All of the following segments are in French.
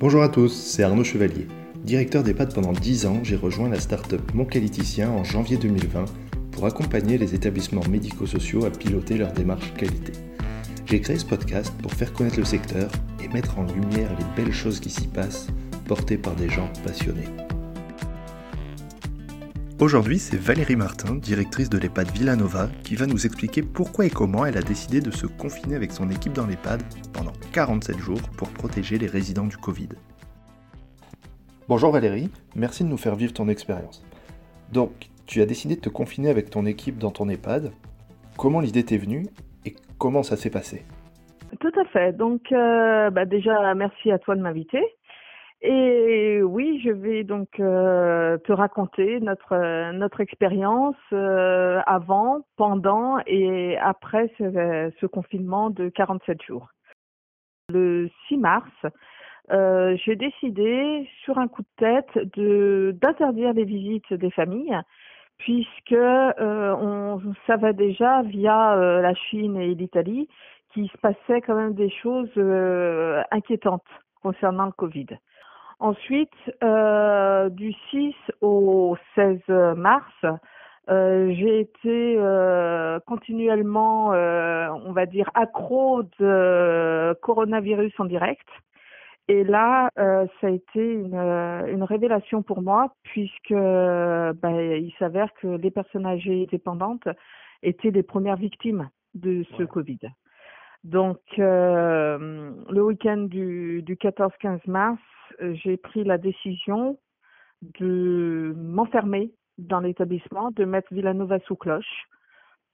Bonjour à tous, c'est Arnaud Chevalier. Directeur d'EHPAD pendant 10 ans, j'ai rejoint la start-up Mon Qualiticien en janvier 2020 pour accompagner les établissements médico-sociaux à piloter leur démarche qualité. J'ai créé ce podcast pour faire connaître le secteur et mettre en lumière les belles choses qui s'y passent, portées par des gens passionnés. Aujourd'hui, c'est Valérie Martin, directrice de l'EHPAD Villanova, qui va nous expliquer pourquoi et comment elle a décidé de se confiner avec son équipe dans l'EHPAD pendant 47 jours pour protéger les résidents du Covid. Bonjour Valérie, merci de nous faire vivre ton expérience. Donc, tu as décidé de te confiner avec ton équipe dans ton EHPAD. Comment l'idée t'est venue et comment ça s'est passé? Tout à fait. Donc, euh, bah déjà, merci à toi de m'inviter. Et oui, je vais donc euh, te raconter notre notre expérience euh, avant, pendant et après ce, ce, confinement de 47 jours. Le 6 mars, euh, j'ai décidé sur un coup de tête d'interdire les visites des familles puisque euh, on savait déjà via euh, la Chine et l'Italie qu'il se passait quand même des choses inquiétantes concernant le Covid. Ensuite, du 6 au 16 mars, euh, j'ai été euh, continuellement, euh, on va dire, accro de coronavirus en direct. Et là, ça a été une, une, révélation pour moi, puisque bah, il s'avère que les personnes âgées et dépendantes étaient les premières victimes de ce ouais. Covid. Donc, le week-end du, du 14-15 mars, j'ai pris la décision de m'enfermer dans l'établissement, de mettre Villanova sous cloche.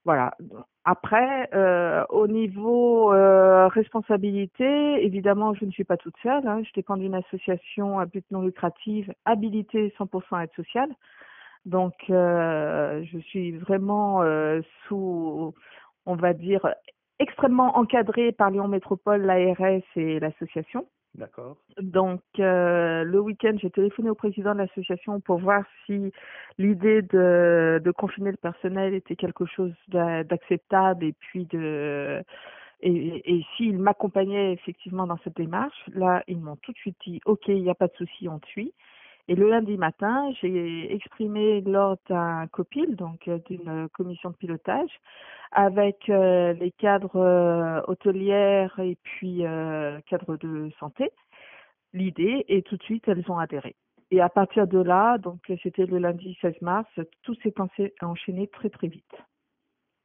Voilà. Après, euh, au niveau euh, responsabilité, évidemment, je ne suis pas toute seule. Hein. Je dépends d'une association à but non lucratif habilitée 100% à aide sociale. Donc, euh, je suis vraiment sous, on va dire, extrêmement encadrée par Lyon Métropole, l'ARS et l'association. D'accord. Donc, euh, le week-end, j'ai téléphoné au président de l'association pour voir si l'idée de, de confiner le personnel était quelque chose d'acceptable et puis de et, et s'il m'accompagnait effectivement dans cette démarche. Là, ils m'ont tout de suite dit OK, il n'y a pas de souci, on te suit. Et le lundi matin, j'ai exprimé lors d'un COPIL, donc d'une commission de pilotage, avec euh, les cadres euh, hôtelières et puis euh, cadres de santé, l'idée, et tout de suite, elles ont adhéré. Et à partir de là, donc c'était le lundi 16 mars, tout s'est enchaîné très très vite.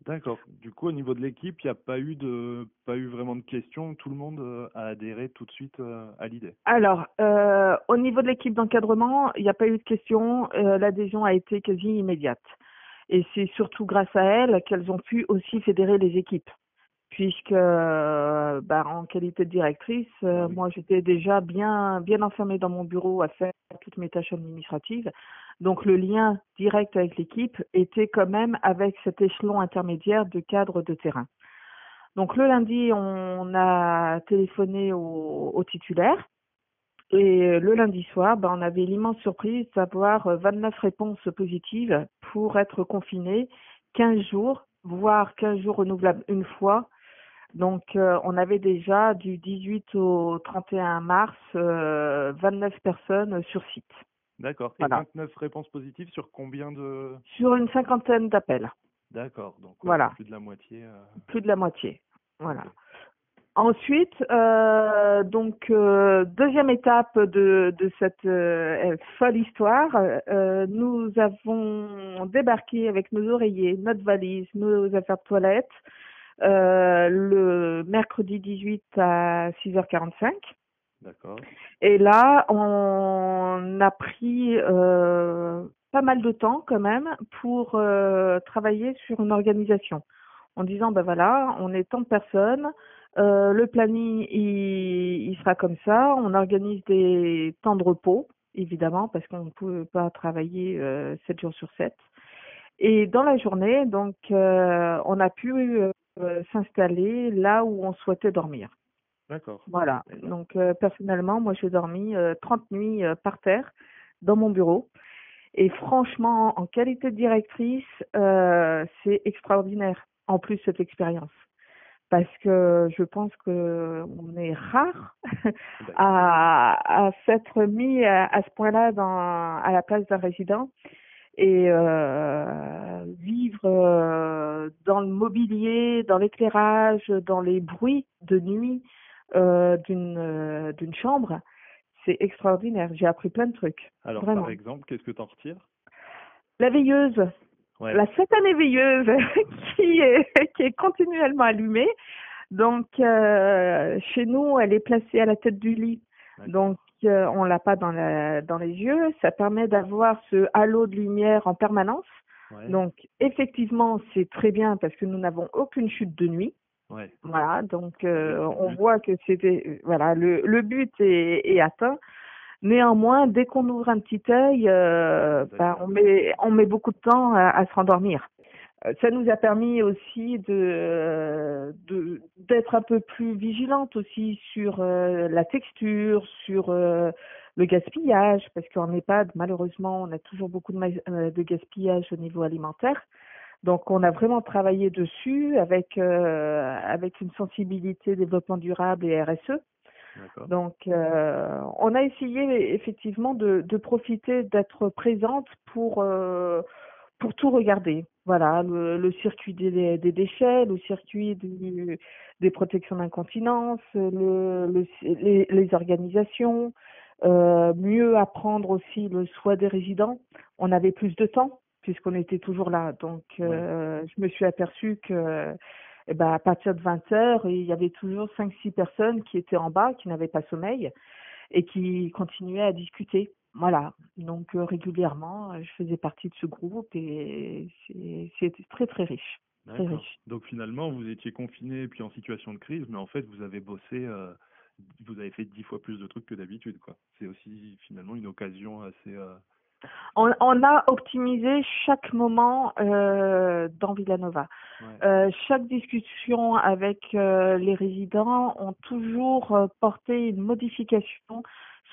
D'accord. Du coup, au niveau de l'équipe, il n'y a pas eu de, pas eu vraiment de questions. Tout le monde a adhéré tout de suite à l'idée. Alors, euh, au niveau de l'équipe d'encadrement, il n'y a pas eu de questions. Euh, L'adhésion a été quasi immédiate. Et c'est surtout grâce à elles qu'elles ont pu aussi fédérer les équipes, puisque, euh, bah, en qualité de directrice, euh, oui. moi j'étais déjà bien, bien enfermée dans mon bureau à faire toutes mes tâches administratives. Donc le lien direct avec l'équipe était quand même avec cet échelon intermédiaire de cadre de terrain. Donc le lundi, on a téléphoné au, titulaire. Et le lundi soir, ben, on avait l'immense surprise d'avoir 29 réponses positives pour être confiné 15 jours, voire 15 jours renouvelables une fois. Donc, euh, on avait déjà du 18 au 31 mars euh, 29 personnes sur site. D'accord. Et voilà. 29 réponses positives sur combien de Sur une cinquantaine d'appels. D'accord. Donc voilà. plus de la moitié. Euh... Plus de la moitié. Voilà. Okay. Ensuite, euh, donc euh, deuxième étape de, de cette euh, folle histoire, nous avons débarqué avec nos oreillers, notre valise, nos affaires de toilette le mercredi 18 à 6h45. D'accord. Et là, on a pris euh, pas mal de temps quand même pour euh, travailler sur une organisation. En disant, ben voilà, on est tant de personnes, euh, le planning il, il, sera comme ça, on organise des temps de repos, évidemment, parce qu'on ne peut pas travailler euh, 7 jours sur 7. Et dans la journée, donc, on a pu s'installer là où on souhaitait dormir. D'accord. Voilà. Donc euh, personnellement, moi j'ai dormi euh, 30 nuits euh, par terre dans mon bureau. Et franchement, en qualité de directrice, euh, c'est extraordinaire. En plus cette expérience, parce que je pense que on est rare à, à s'être mis à, ce point-là dans à la place d'un résident et euh, vivre euh, dans le mobilier, dans l'éclairage, dans les bruits de nuit euh, d'une euh, d'une chambre, c'est extraordinaire. J'ai appris plein de trucs. Alors par exemple, qu'est-ce que tu en retires? La veilleuse. La satanée veilleuse qui est qui est continuellement allumée. Donc euh, chez nous, elle est placée à la tête du lit. Donc on l'a pas dans la, dans les yeux. Ça permet d'avoir ce halo de lumière en permanence. Donc effectivement, c'est très bien parce que nous n'avons aucune chute de nuit. Ouais. Voilà, donc euh, on voit que c'était voilà le, le but est, est atteint. Néanmoins, dès qu'on ouvre un petit œil, euh, ben, on met on met beaucoup de temps à, à se rendormir. Euh, ça nous a permis aussi de d'être un peu plus vigilante aussi sur la texture, sur le gaspillage, parce qu'en EHPAD, malheureusement, on a toujours beaucoup de, de gaspillage au niveau alimentaire. Donc on a vraiment travaillé dessus avec euh, avec une sensibilité développement durable et RSE. Donc euh, on a essayé effectivement de, de profiter d'être présente pour euh, pour tout regarder. Voilà, le, le circuit des, des, déchets, le circuit du, des protections d'incontinence, le, le, les, les organisations, euh, mieux apprendre aussi le soin des résidents. On avait plus de temps puisqu'on était toujours là. Donc, euh, je me suis aperçue que, eh ben, à partir de 20 heures, il y avait toujours 5-6 personnes qui étaient en bas, qui n'avaient pas sommeil et qui continuaient à discuter. Voilà. Donc, euh, régulièrement, je faisais partie de ce groupe et c'était très, très riche. Très riche. Donc, finalement, vous étiez confiné et puis en situation de crise, mais en fait, vous avez bossé. Euh, vous avez fait dix fois plus de trucs que d'habitude, quoi. C'est aussi finalement une occasion assez, on, on, a optimisé chaque moment euh, dans Villanova. Euh, chaque discussion avec euh, les résidents ont toujours porté une modification,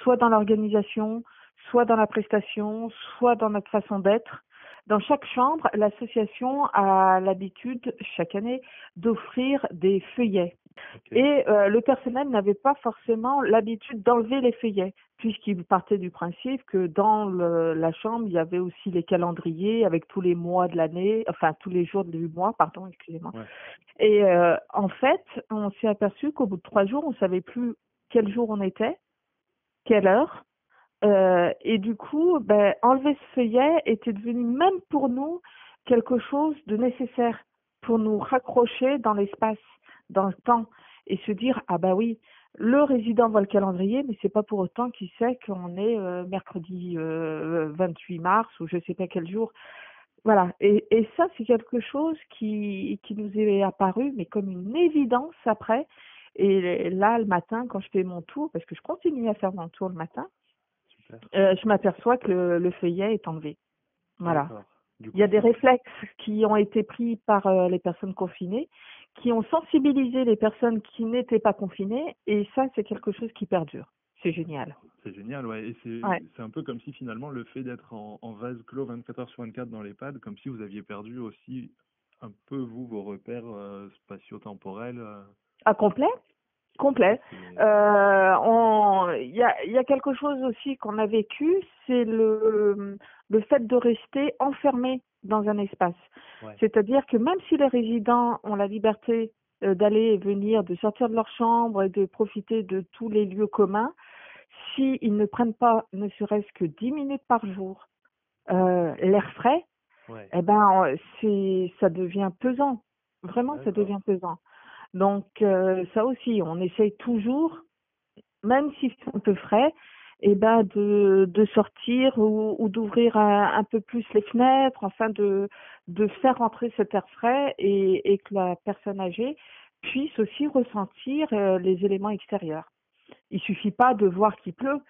soit dans l'organisation, soit dans la prestation, soit dans notre façon d'être. Dans chaque chambre, l'association a l'habitude, chaque année, d'offrir des feuillets. Et euh, le personnel n'avait pas forcément l'habitude d'enlever les feuillets, puisqu'il partait du principe que dans le, la chambre, il y avait aussi les calendriers avec tous les mois de l'année, enfin tous les jours du mois, pardon, excusez-moi. Et euh, en fait, on s'est aperçu qu'au bout de trois jours, on savait plus quel jour on était, quelle heure. Euh, et du coup, ben, enlever ce feuillet était devenu même pour nous quelque chose de nécessaire pour nous raccrocher dans l'espace dans le temps et se dire ah bah oui le résident voit le calendrier mais c'est pas pour autant qu'il sait qu'on est euh, mercredi euh, 28 mars ou je sais pas quel jour. Voilà. Et, et ça c'est quelque chose qui qui nous est apparu mais comme une évidence après. Et là le matin quand je fais mon tour parce que je continue à faire mon tour le matin euh, je m'aperçois que le, le, feuillet est enlevé. Voilà. Il y a des réflexes qui ont été pris par euh, les personnes confinées qui ont sensibilisé les personnes qui n'étaient pas confinées et ça c'est quelque chose qui perdure. C'est génial. C'est génial, ouais. Et c'est c'est un peu comme si finalement le fait d'être en, en, vase clos 24 heures sur 24 dans l'EHPAD, comme si vous aviez perdu aussi un peu vous vos repères euh, spatio-temporels. Euh. À complet? Complet. Euh, il y a, y a quelque chose aussi qu'on a vécu, c'est le, le fait de rester enfermé dans un espace. C'est-à-dire que même si les résidents ont la liberté euh, d'aller et venir, de sortir de leur chambre et de profiter de tous les lieux communs, s'ils ne prennent pas ne serait-ce que 10 minutes par jour euh, l'air frais, eh ben c'est ça devient pesant. Vraiment, ça devient pesant. Donc euh, ça aussi, on essaye toujours, même si c'est un peu frais, eh ben de, de sortir ou, ou d'ouvrir un, peu plus les fenêtres, afin de, de faire rentrer cet air frais et, et que la personne âgée puisse aussi ressentir euh, les éléments extérieurs. Il suffit pas de voir qu'il pleut.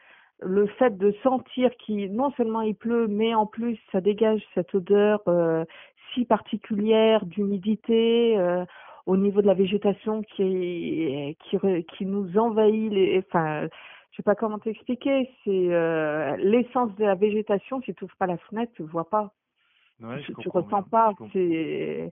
Le fait de sentir qu'il non seulement il pleut, mais en plus ça dégage cette odeur euh, si particulière d'humidité. Euh, au niveau de la végétation qui qui qui nous envahit les enfin je sais pas comment t'expliquer c'est euh, l'essence de la végétation si tu ouvres pas la fenêtre tu vois pas ouais, tu, ressens pas c'est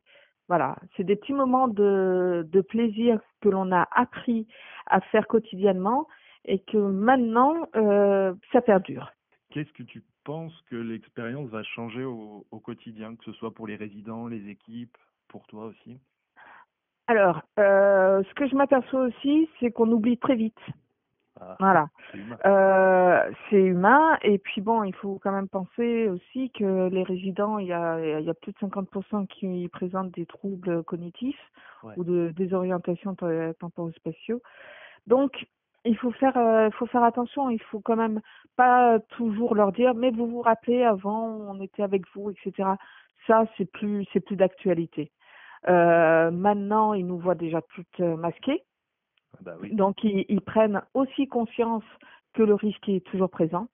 Voilà, c'est des petits moments de, de plaisir que l'on a appris à faire quotidiennement et que maintenant, euh, ça perdure. Qu'est-ce que tu penses que l'expérience va changer au, au quotidien, que ce soit pour les résidents, les équipes, pour toi aussi? Alors, euh, ce que je m'aperçois aussi, c'est qu'on oublie très vite. Ah, Voilà. c'est humain. Euh, c'est humain et puis bon, il faut quand même penser aussi que les résidents, il y a, il y a plus de 50% qui présentent des troubles cognitifs Ouais. ou de désorientation te- temporo-spatiaux. Donc, il faut faire, euh, faut faire attention. Il faut quand même pas toujours leur dire, mais vous vous rappelez avant, on était avec vous, etc. Ça, c'est plus, c'est plus d'actualité. Euh, maintenant, ils nous voient déjà toutes euh, masquées. Ah Bah. Donc, ils, prennent aussi conscience que le risque est toujours présent.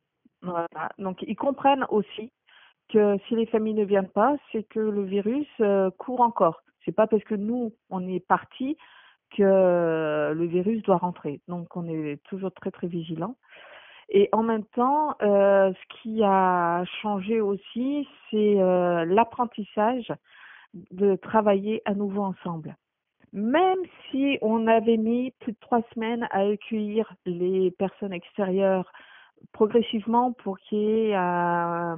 Donc, ils comprennent aussi que si les familles ne viennent pas, c'est que le virus euh, court encore. C'est pas parce que nous, on est partis que le virus doit rentrer. Donc, on est toujours très, très vigilants. Et en même temps, euh, ce qui a changé aussi, c'est euh, l'apprentissage de travailler à nouveau ensemble même si on avait mis plus de trois semaines à accueillir les personnes extérieures progressivement pour qu'il y ait un,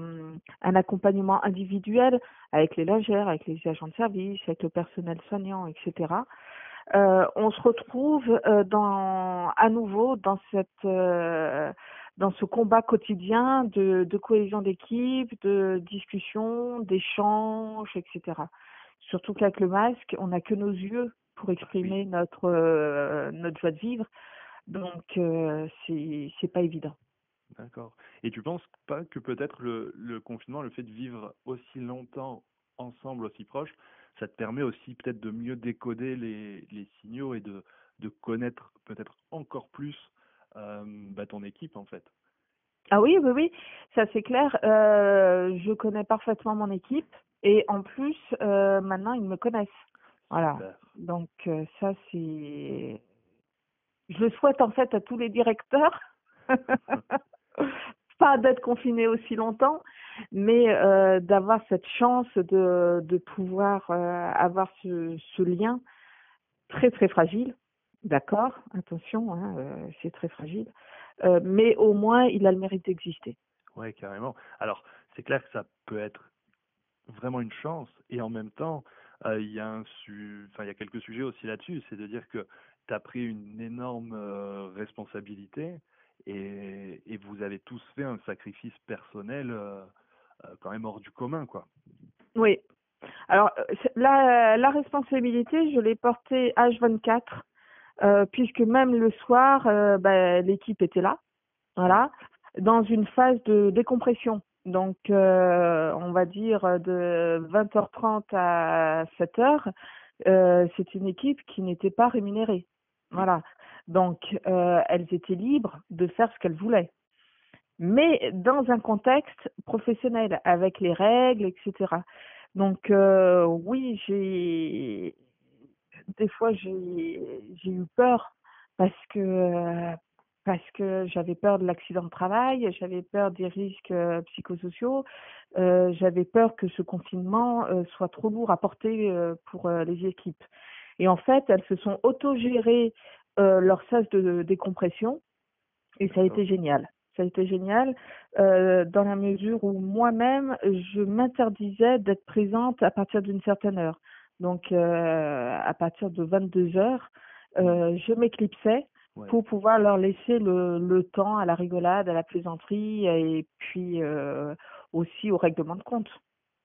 un accompagnement individuel avec les logeurs, avec les agents de service, avec le personnel soignant, etc. Euh, on se retrouve euh, dans, à nouveau dans cette euh, dans ce combat quotidien de, de cohésion d'équipe, de discussion, d'échange, etc. Surtout qu'avec le masque, on n'a que nos yeux pour exprimer notre euh, notre joie de vivre. Donc euh, c'est c'est pas évident. D'accord. Et tu penses pas que peut-être le, le confinement, le fait de vivre aussi longtemps ensemble, aussi proches, ça te permet aussi peut-être de mieux décoder les, les signaux et de, de connaître peut-être encore plus euh, bah, ton équipe en fait? Ah oui, oui, oui, ça c'est clair. Euh, je connais parfaitement mon équipe et en plus euh, maintenant ils me connaissent. Voilà. Super. Donc euh, ça c'est, je le souhaite en fait à tous les directeurs, pas d'être confinés aussi longtemps, mais euh, d'avoir cette chance de de pouvoir euh, avoir ce, ce lien très très fragile. D'accord, attention, hein, euh, c'est très fragile, mais au moins il a le mérite d'exister. Ouais, carrément. Alors, c'est clair que ça peut être vraiment une chance et en même temps, il y a un su... enfin, il y a quelques sujets aussi là-dessus, c'est de dire que tu as pris une énorme euh, responsabilité et, et vous avez tous fait un sacrifice personnel euh, euh, quand même hors du commun, quoi. Oui. Alors, euh, la, la responsabilité, je l'ai portée H24, euh, puisque même le soir, euh, ben, l'équipe était là, voilà, dans une phase de décompression. Donc, euh, on va dire de 20h30 à 7h, euh, c'est une équipe qui n'était pas rémunérée. Voilà. Donc, euh, elles étaient libres de faire ce qu'elles voulaient mais dans un contexte professionnel, avec les règles, etc. Donc euh, oui, j'ai des fois j'ai j'ai eu peur parce que euh, parce que j'avais peur de l'accident de travail, j'avais peur des risques euh, psychosociaux, euh, j'avais peur que ce confinement euh, soit trop lourd à porter euh, pour euh, les équipes. Et en fait, elles se sont autogérées euh, leur sas de décompression et ça a été génial. Ça a été génial euh, dans la mesure où moi-même, je m'interdisais d'être présente à partir d'une certaine heure. Donc, euh, à partir de 22 heures, euh, je m'éclipsais Ouais. pour pouvoir leur laisser le, le temps à la rigolade, à la plaisanterie et puis euh, aussi au règlement de compte.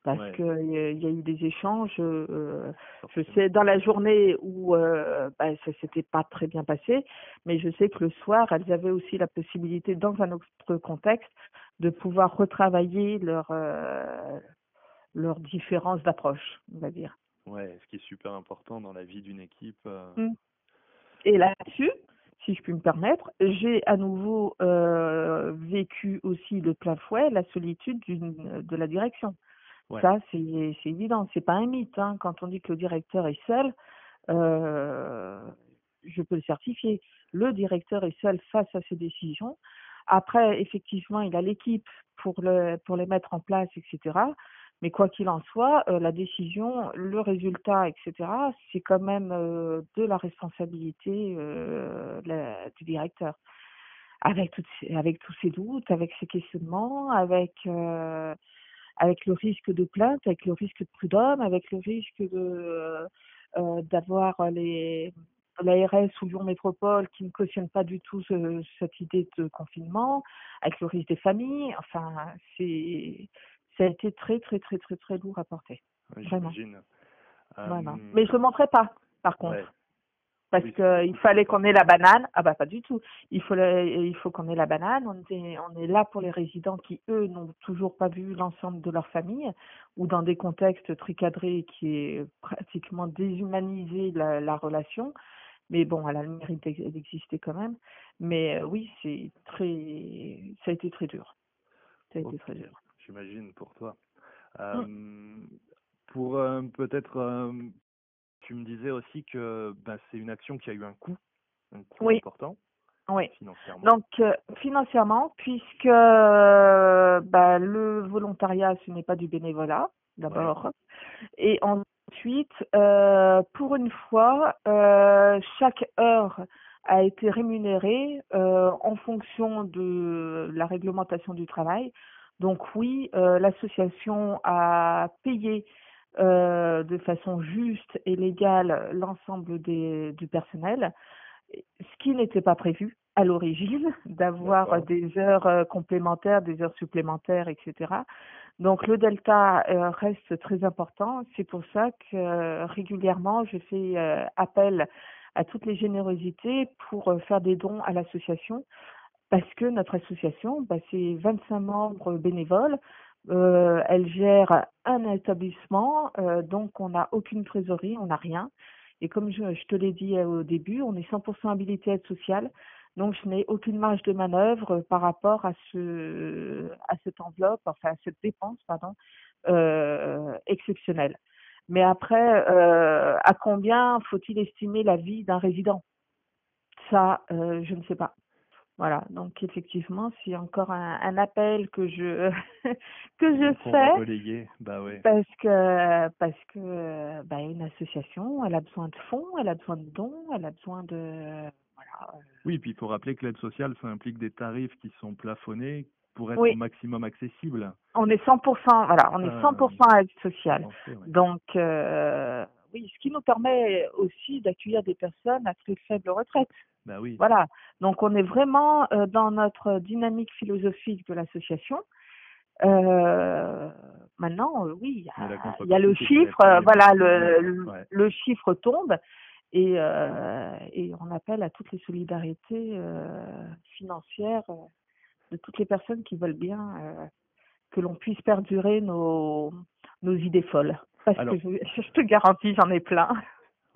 Parce Ouais. qu'il y, a- il y a eu des échanges, euh, je sais, dans la journée où euh, bah, ça s'était pas très bien passé, mais je sais que le soir, elles avaient aussi la possibilité, dans un autre contexte, de pouvoir retravailler leur, euh, leurs différences d'approche, on va dire. Ouais, ce qui est super important dans la vie d'une équipe. euh, Mm. Et là-dessus, si je puis me permettre, j'ai à nouveau euh, vécu aussi de plein fouet la solitude de la direction. Ouais. Ça, c'est c'est évident, c'est pas un mythe. Hein. Quand on dit que le directeur est seul, euh, je peux le certifier. Le directeur est seul face à ses décisions. Après, effectivement, il a l'équipe pour le pour les mettre en place, etc. Mais quoi qu'il en soit, la décision, le résultat, etc., c'est quand même de la responsabilité du directeur. Avec, toutes avec tous ces doutes, avec ces questionnements, avec avec le risque de plainte, avec le risque de prud'homme, avec le risque euh, d'avoir les l'ARS ou Lyon Métropole qui ne cautionne pas du tout cette idée de confinement, avec le risque des familles. Enfin, c'est ça a été très très très très très lourd à porter. vraiment. Voilà. Euh, Mais je le montrais pas, par contre parce qu'il fallait qu'on ait la banane. Ah bah pas du tout. Il faut il faut qu'on ait la banane. On est on est là pour les résidents qui eux n'ont toujours pas vu l'ensemble de leur famille ou dans des contextes très cadrés qui est pratiquement déshumanisé la, la relation. Mais bon, elle a le mérite d'exister quand même. Mais euh, oui, c'est très ça a été très dur. Ça a été très dur. J'imagine pour toi. Mmh. Euh, pour euh, peut-être tu me disais aussi que bah, c'est une action qui a eu un coût, un coût important. Oui. Financièrement. Donc euh, financièrement, puisque euh, bah, le volontariat, ce n'est pas du bénévolat, d'abord. Et ensuite, euh, pour une fois, chaque heure a été rémunérée en fonction de la réglementation du travail. Donc oui, l'association a payé euh, de façon juste et légale l'ensemble du personnel, ce qui n'était pas prévu à l'origine, d'avoir des heures euh, complémentaires, des heures supplémentaires, etc. Donc le delta euh, reste très important. C'est pour ça que régulièrement, je fais appel à toutes les générosités pour faire des dons à l'association parce que notre association, bah, c'est 25 membres bénévoles, euh, elle gère un établissement, euh, donc on n'a aucune trésorerie, on n'a rien. Et comme je, te l'ai dit euh, au début, on est 100% habilité à être sociale, donc je n'ai aucune marge de manœuvre par rapport à ce à cette enveloppe, enfin à cette dépense, pardon, exceptionnelle. Mais après, à combien faut-il estimer la vie d'un résident? Ça, je ne sais pas. Voilà, donc effectivement, c'est encore un, appel que je que je fais bah parce que parce que bah, une association, elle a besoin de fonds, elle a besoin de dons, elle a besoin de voilà. Euh. Oui, puis il faut rappeler que l'aide sociale, ça implique des tarifs qui sont plafonnés pour être au maximum accessible. On est 100%, voilà, on est 100% euh, aide sociale. Donc euh, oui, ce qui nous permet aussi d'accueillir des personnes à très faible retraite. Bah oui. Voilà. Donc on est vraiment euh, dans notre dynamique philosophique de l'association. Euh, maintenant, euh, oui, il y a, le chiffre, voilà, le, le, chiffre tombe et, et on appelle à toutes les solidarités financières de toutes les personnes qui veulent bien que l'on puisse perdurer nos, nos idées folles. Parce que je, je te garantis, j'en ai plein.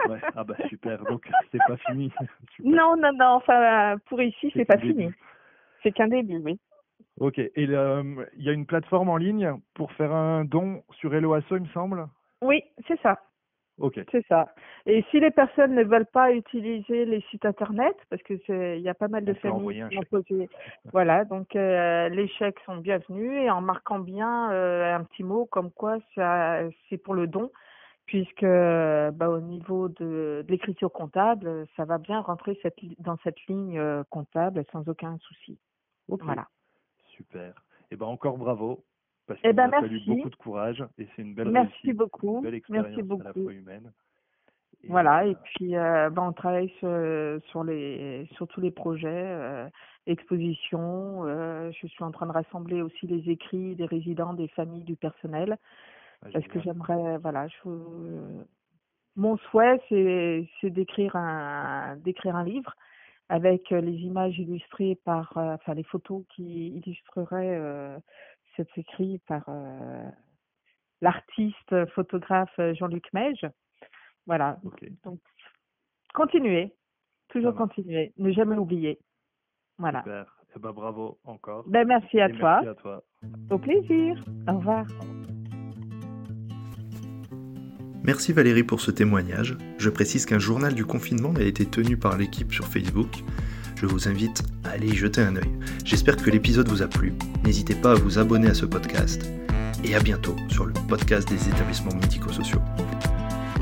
Ouais. Ah bah super, donc c'est pas fini. Non, non, non, enfin pour ici c'est pas fini. C'est qu'un début, oui. Ok, et il y a une plateforme en ligne pour faire un don sur Helloasso, il me semble? Oui, c'est ça. C'est ça. Et si les personnes ne veulent pas utiliser les sites internet, parce que c'est, il y a pas mal de familles qui ont posé, voilà, donc euh, les chèques sont bienvenus et en marquant bien euh, un petit mot comme quoi ça, c'est pour le don, puisque bah, au niveau de, l'écriture comptable, ça va bien rentrer cette, dans cette ligne euh, comptable sans aucun souci. Voilà. Super. Et eh ben encore bravo parce eh ben, a fallu beaucoup de courage et c'est une belle merci beaucoup. belle expérience merci beaucoup. à la fois humaine. voilà, et euh, puis euh, bah, on travaille sur, sur, les, sur tous les projets, euh, expositions. je suis en train de rassembler aussi les écrits des résidents, des familles, du personnel. Ah, parce que j'aimerais, voilà, je, mon souhait, c'est d'écrire un, d'écrire un livre avec les images illustrées par, enfin les photos qui illustreraient cet écrit par l'artiste photographe Jean-Luc Meige. Voilà. Donc, continuer, toujours continuer, ne jamais oublier. Voilà. Super. Eh ben, bravo encore. Ben, merci à toi. Merci à toi. Au plaisir. Au revoir. Merci Valérie pour ce témoignage. Je précise qu'un journal du confinement a été tenu par l'équipe sur Facebook. Je vous invite à aller y jeter un œil. J'espère que l'épisode vous a plu. N'hésitez pas à vous abonner à ce podcast. et à bientôt sur le podcast des établissements médico-sociaux.